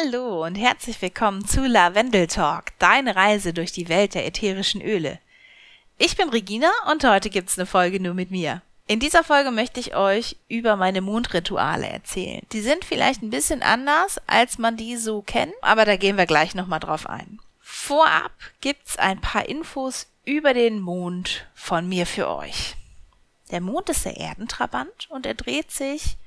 Hallo und herzlich willkommen zu Lavendel Talk, deine Reise durch die Welt der ätherischen Öle. Ich bin Regina und heute gibt's eine Folge nur mit mir. In dieser Folge möchte ich euch über meine Mondrituale erzählen. Die sind vielleicht ein bisschen anders, als man die so kennt, aber da gehen wir gleich nochmal drauf ein. Vorab gibt's ein paar Infos über den Mond von mir für euch. Der Mond ist der Erdentrabant und er dreht sich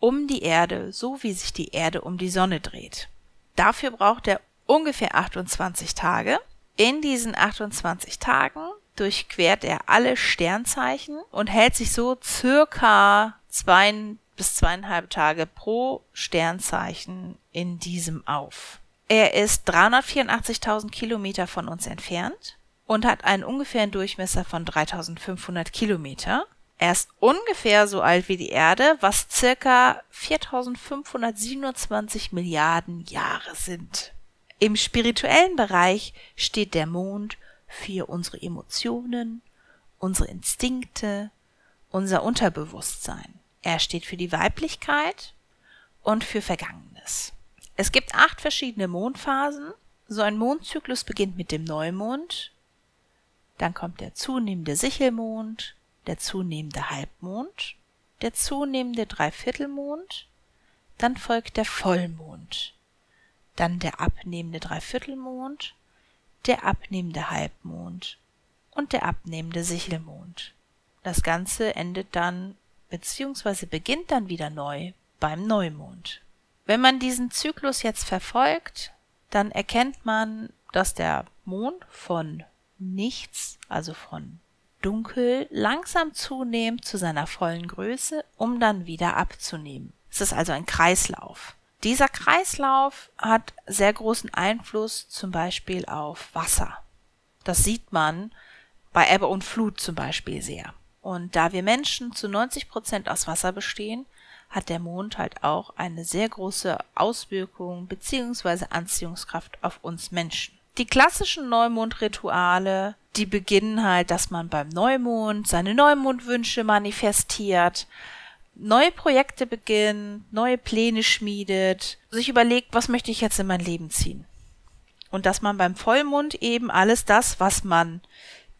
um die Erde, so wie sich die Erde um die Sonne dreht. Dafür braucht er ungefähr 28 Tage. In diesen 28 Tagen durchquert er alle Sternzeichen und hält sich so circa zwei bis zweieinhalb Tage pro Sternzeichen in diesem auf. Er ist 384.000 Kilometer von uns entfernt und hat einen ungefähren Durchmesser von 3500 Kilometer. Er ist ungefähr so alt wie die Erde, was circa 4527 Milliarden Jahre sind. Im spirituellen Bereich steht der Mond für unsere Emotionen, unsere Instinkte, unser Unterbewusstsein. Er steht für die Weiblichkeit und für Vergangenes. Es gibt acht verschiedene Mondphasen. So ein Mondzyklus beginnt mit dem Neumond, dann kommt der zunehmende Sichelmond, der zunehmende Halbmond, der zunehmende Dreiviertelmond, dann folgt der Vollmond, dann der abnehmende Dreiviertelmond, der abnehmende Halbmond und der abnehmende Sichelmond. Das Ganze endet dann bzw. beginnt dann wieder neu beim Neumond. Wenn man diesen Zyklus jetzt verfolgt, dann erkennt man, dass der Mond von nichts, also von dunkel, langsam zunimmt zu seiner vollen Größe, um dann wieder abzunehmen. Es ist also ein Kreislauf. Dieser Kreislauf hat sehr großen Einfluss zum Beispiel auf Wasser. Das sieht man bei Ebbe und Flut zum Beispiel sehr. Und da wir Menschen zu 90 Prozent aus Wasser bestehen, hat der Mond halt auch eine sehr große Auswirkung bzw. Anziehungskraft auf uns Menschen. Die klassischen Neumondrituale, die beginnen halt, dass man beim Neumond seine Neumondwünsche manifestiert, neue Projekte beginnt, neue Pläne schmiedet, sich überlegt, was möchte ich jetzt in mein Leben ziehen. Und dass man beim Vollmond eben alles das, was man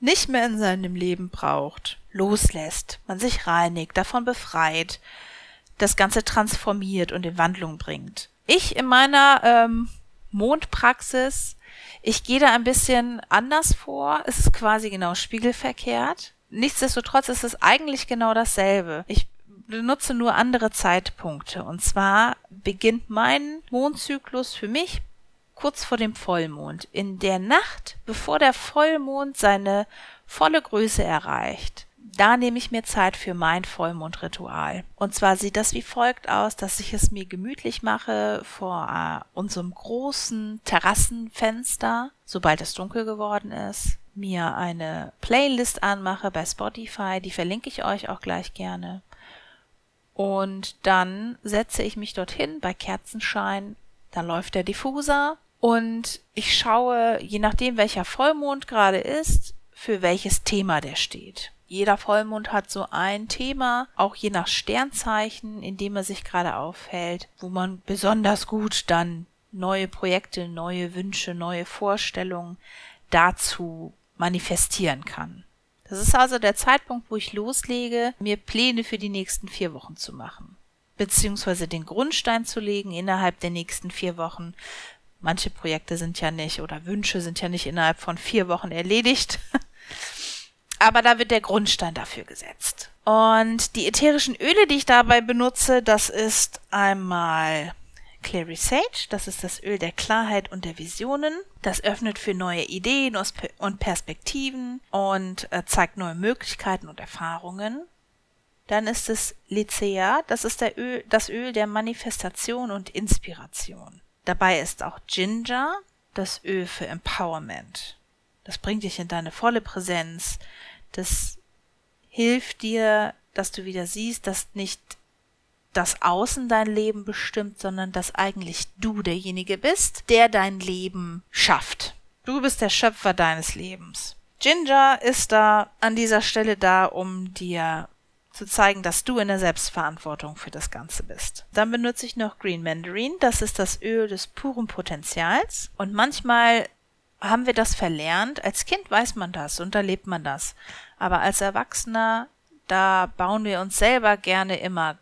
nicht mehr in seinem Leben braucht, loslässt, man sich reinigt, davon befreit, das Ganze transformiert und in Wandlung bringt. Ich in meiner ähm, Mondpraxis, ich gehe da ein bisschen anders vor. Es ist quasi genau spiegelverkehrt. Nichtsdestotrotz ist es eigentlich genau dasselbe. Ich benutze nur andere Zeitpunkte. Und zwar beginnt mein Mondzyklus für mich kurz vor dem Vollmond. In der Nacht, bevor der Vollmond seine volle Größe erreicht, da nehme ich mir Zeit für mein Vollmondritual. Und zwar sieht das wie folgt aus, dass ich es mir gemütlich mache vor äh, unserem großen Terrassenfenster, sobald es dunkel geworden ist, mir eine Playlist anmache bei Spotify, die verlinke ich euch auch gleich gerne. Und dann setze ich mich dorthin bei Kerzenschein. Da läuft der Diffuser und ich schaue, je nachdem welcher Vollmond gerade ist, für welches Thema der steht. Jeder Vollmond hat so ein Thema, auch je nach Sternzeichen, in dem er sich gerade aufhält, wo man besonders gut dann neue Projekte, neue Wünsche, neue Vorstellungen dazu manifestieren kann. Das ist also der Zeitpunkt, wo ich loslege, mir Pläne für die nächsten vier Wochen zu machen. Beziehungsweise den Grundstein zu legen innerhalb der nächsten vier Wochen. Manche Projekte sind ja nicht oder Wünsche sind ja nicht innerhalb von vier Wochen erledigt. Aber da wird der Grundstein dafür gesetzt. Und die ätherischen Öle, die ich dabei benutze, das ist einmal Clary Sage, das ist das Öl der Klarheit und der Visionen. Das öffnet für neue Ideen und Perspektiven und äh, zeigt neue Möglichkeiten und Erfahrungen. Dann ist es Lycea, das ist Öl, das Öl der Manifestation und Inspiration. Dabei ist auch Ginger, das Öl für Empowerment. Das bringt dich in deine volle Präsenz. Das hilft dir, dass du wieder siehst, dass nicht das Außen dein Leben bestimmt, sondern dass eigentlich du derjenige bist, der dein Leben schafft. Du bist der Schöpfer deines Lebens. Ginger ist da an dieser Stelle da, um dir zu zeigen, dass du in der Selbstverantwortung für das Ganze bist. Dann benutze ich noch Green Mandarin. Das ist das Öl des puren Potenzials. Und manchmal haben wir das verlernt. Als Kind weiß man das und erlebt man das. Aber als Erwachsener, da bauen wir uns selber gerne immer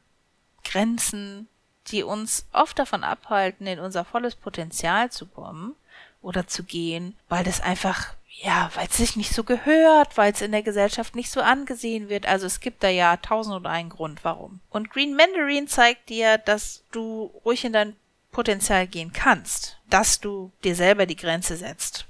Grenzen, die uns oft davon abhalten, in unser volles Potenzial zu kommen oder zu gehen, weil das einfach ja, weil es sich nicht so gehört, weil es in der Gesellschaft nicht so angesehen wird. Also es gibt da ja tausend und einen Grund, warum. Und Green Mandarin zeigt dir, dass du ruhig in dein Potenzial gehen kannst, dass du dir selber die Grenze setzt.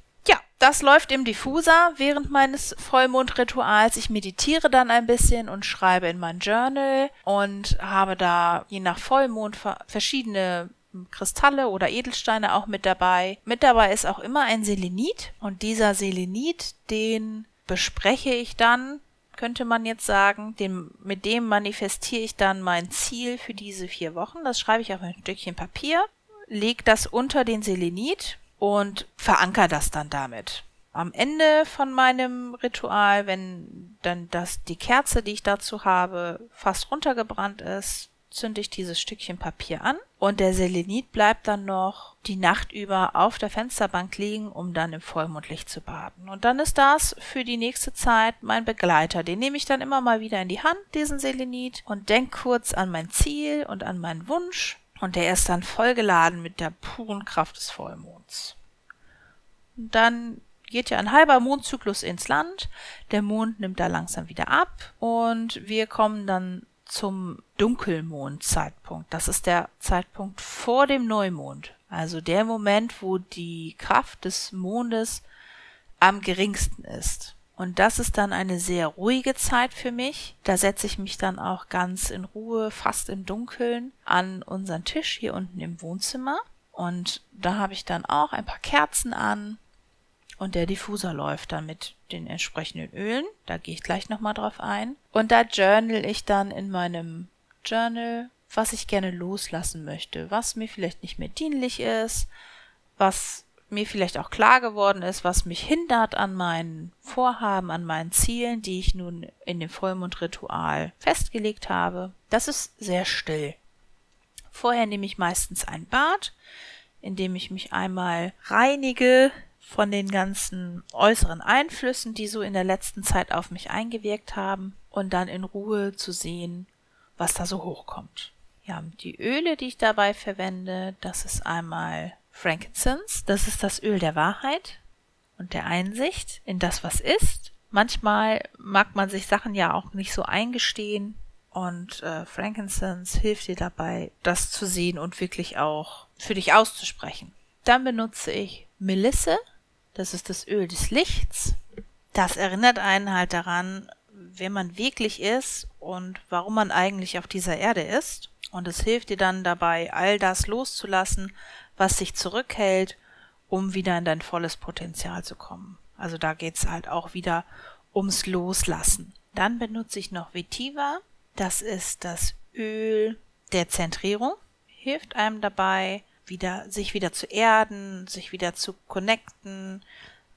Das läuft im Diffuser während meines Vollmondrituals. Ich meditiere dann ein bisschen und schreibe in mein Journal und habe da je nach Vollmond verschiedene Kristalle oder Edelsteine auch mit dabei. Mit dabei ist auch immer ein Selenit und dieser Selenit, den bespreche ich dann, könnte man jetzt sagen, den, mit dem manifestiere ich dann mein Ziel für diese vier Wochen. Das schreibe ich auf ein Stückchen Papier, lege das unter den Selenit und verankere das dann damit. Am Ende von meinem Ritual, wenn dann das, die Kerze, die ich dazu habe, fast runtergebrannt ist, zünde ich dieses Stückchen Papier an und der Selenit bleibt dann noch die Nacht über auf der Fensterbank liegen, um dann im Vollmondlicht zu baden. Und dann ist das für die nächste Zeit mein Begleiter. Den nehme ich dann immer mal wieder in die Hand, diesen Selenit, und denke kurz an mein Ziel und an meinen Wunsch. Und der ist dann vollgeladen mit der puren Kraft des Vollmonds. Und dann geht ja ein halber Mondzyklus ins Land. Der Mond nimmt da langsam wieder ab und wir kommen dann zum Dunkelmondzeitpunkt. Das ist der Zeitpunkt vor dem Neumond. Also der Moment, wo die Kraft des Mondes am geringsten ist. Und das ist dann eine sehr ruhige Zeit für mich. Da setze ich mich dann auch ganz in Ruhe, fast im Dunkeln, an unseren Tisch hier unten im Wohnzimmer. Und da habe ich dann auch ein paar Kerzen an und der Diffuser läuft dann mit den entsprechenden Ölen. Da gehe ich gleich nochmal drauf ein. Und da journal ich dann in meinem Journal, was ich gerne loslassen möchte, was mir vielleicht nicht mehr dienlich ist, was mir vielleicht auch klar geworden ist, was mich hindert an meinen Vorhaben, an meinen Zielen, die ich nun in dem Vollmondritual festgelegt habe. Das ist sehr still. Vorher nehme ich meistens ein Bad, in dem ich mich einmal reinige, von den ganzen äußeren Einflüssen, die so in der letzten Zeit auf mich eingewirkt haben und dann in Ruhe zu sehen, was da so hochkommt. Ja, die Öle, die ich dabei verwende, das ist einmal Frankincense, das ist das Öl der Wahrheit und der Einsicht in das, was ist. Manchmal mag man sich Sachen ja auch nicht so eingestehen und äh, Frankincense hilft dir dabei, das zu sehen und wirklich auch für dich auszusprechen. Dann benutze ich Melisse, das ist das Öl des Lichts. Das erinnert einen halt daran, wer man wirklich ist und warum man eigentlich auf dieser Erde ist. Und es hilft dir dann dabei, all das loszulassen, was sich zurückhält, um wieder in dein volles Potenzial zu kommen. Also da geht's halt auch wieder ums Loslassen. Dann benutze ich noch Vetiva. Das ist das Öl der Zentrierung. Hilft einem dabei, wieder, sich wieder zu erden, sich wieder zu connecten,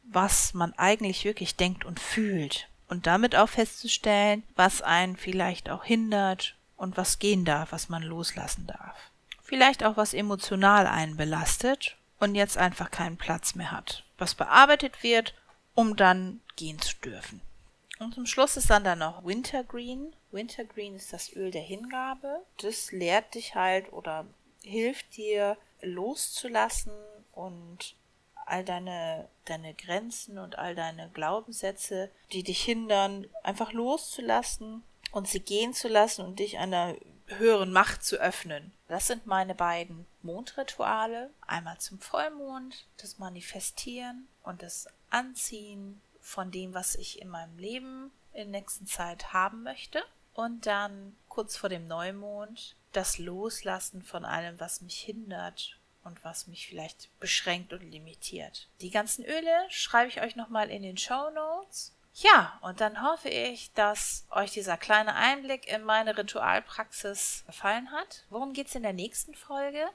was man eigentlich wirklich denkt und fühlt. Und damit auch festzustellen, was einen vielleicht auch hindert und was gehen darf, was man loslassen darf. Vielleicht auch was emotional einen belastet und jetzt einfach keinen Platz mehr hat. Was bearbeitet wird, um dann gehen zu dürfen. Und zum Schluss ist dann da noch Wintergreen. Wintergreen ist das Öl der Hingabe. Das lehrt dich halt oder hilft dir loszulassen und all deine, deine Grenzen und all deine Glaubenssätze, die dich hindern, einfach loszulassen und sie gehen zu lassen und dich einer höheren Macht zu öffnen. Das sind meine beiden Mondrituale. Einmal zum Vollmond, das Manifestieren und das Anziehen von dem, was ich in meinem Leben in der nächsten Zeit haben möchte. Und dann kurz vor dem Neumond das Loslassen von allem, was mich hindert und was mich vielleicht beschränkt und limitiert. Die ganzen Öle schreibe ich euch nochmal in den Show Notes. Ja, und dann hoffe ich, dass euch dieser kleine Einblick in meine Ritualpraxis gefallen hat. Worum geht's in der nächsten Folge?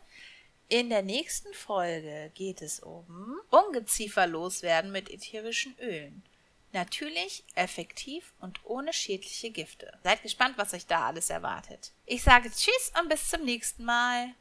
In der nächsten Folge geht es um Ungeziefer loswerden mit ätherischen Ölen. Natürlich, effektiv und ohne schädliche Gifte. Seid gespannt, was euch da alles erwartet. Ich sage Tschüss und bis zum nächsten Mal.